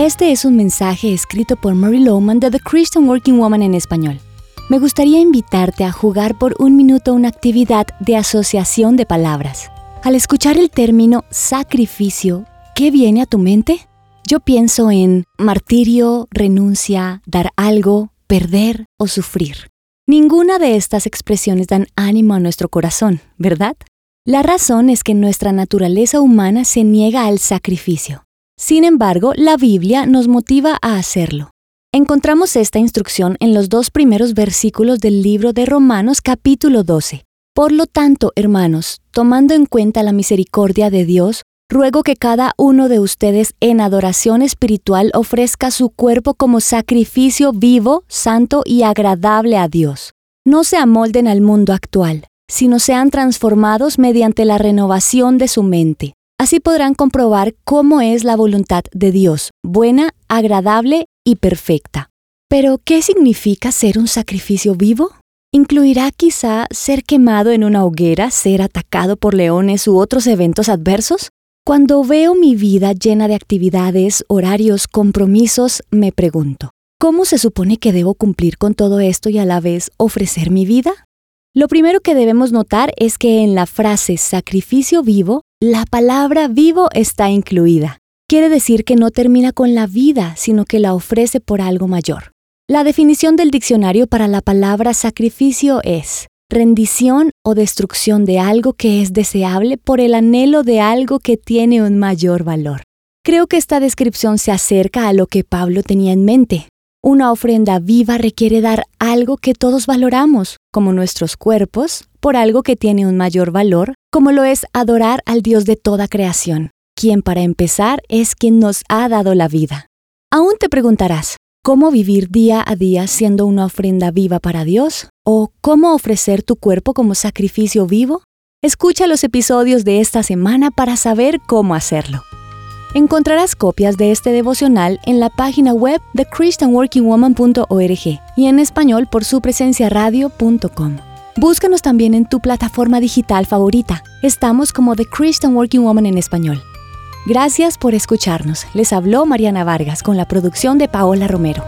Este es un mensaje escrito por Mary Lowman de The Christian Working Woman en español. Me gustaría invitarte a jugar por un minuto una actividad de asociación de palabras. Al escuchar el término sacrificio, ¿qué viene a tu mente? Yo pienso en martirio, renuncia, dar algo, perder o sufrir. Ninguna de estas expresiones dan ánimo a nuestro corazón, ¿verdad? La razón es que nuestra naturaleza humana se niega al sacrificio. Sin embargo, la Biblia nos motiva a hacerlo. Encontramos esta instrucción en los dos primeros versículos del libro de Romanos capítulo 12. Por lo tanto, hermanos, tomando en cuenta la misericordia de Dios, ruego que cada uno de ustedes en adoración espiritual ofrezca su cuerpo como sacrificio vivo, santo y agradable a Dios. No se amolden al mundo actual, sino sean transformados mediante la renovación de su mente Así podrán comprobar cómo es la voluntad de Dios, buena, agradable y perfecta. Pero, ¿qué significa ser un sacrificio vivo? ¿Incluirá quizá ser quemado en una hoguera, ser atacado por leones u otros eventos adversos? Cuando veo mi vida llena de actividades, horarios, compromisos, me pregunto, ¿cómo se supone que debo cumplir con todo esto y a la vez ofrecer mi vida? Lo primero que debemos notar es que en la frase sacrificio vivo la palabra vivo está incluida. Quiere decir que no termina con la vida, sino que la ofrece por algo mayor. La definición del diccionario para la palabra sacrificio es rendición o destrucción de algo que es deseable por el anhelo de algo que tiene un mayor valor. Creo que esta descripción se acerca a lo que Pablo tenía en mente. Una ofrenda viva requiere dar algo que todos valoramos, como nuestros cuerpos, por algo que tiene un mayor valor, como lo es adorar al Dios de toda creación, quien para empezar es quien nos ha dado la vida. Aún te preguntarás, ¿cómo vivir día a día siendo una ofrenda viva para Dios? ¿O cómo ofrecer tu cuerpo como sacrificio vivo? Escucha los episodios de esta semana para saber cómo hacerlo. Encontrarás copias de este devocional en la página web de christianworkingwoman.org y en español por su presencia radio.com. Búscanos también en tu plataforma digital favorita. Estamos como The Christian Working Woman en español. Gracias por escucharnos. Les habló Mariana Vargas con la producción de Paola Romero.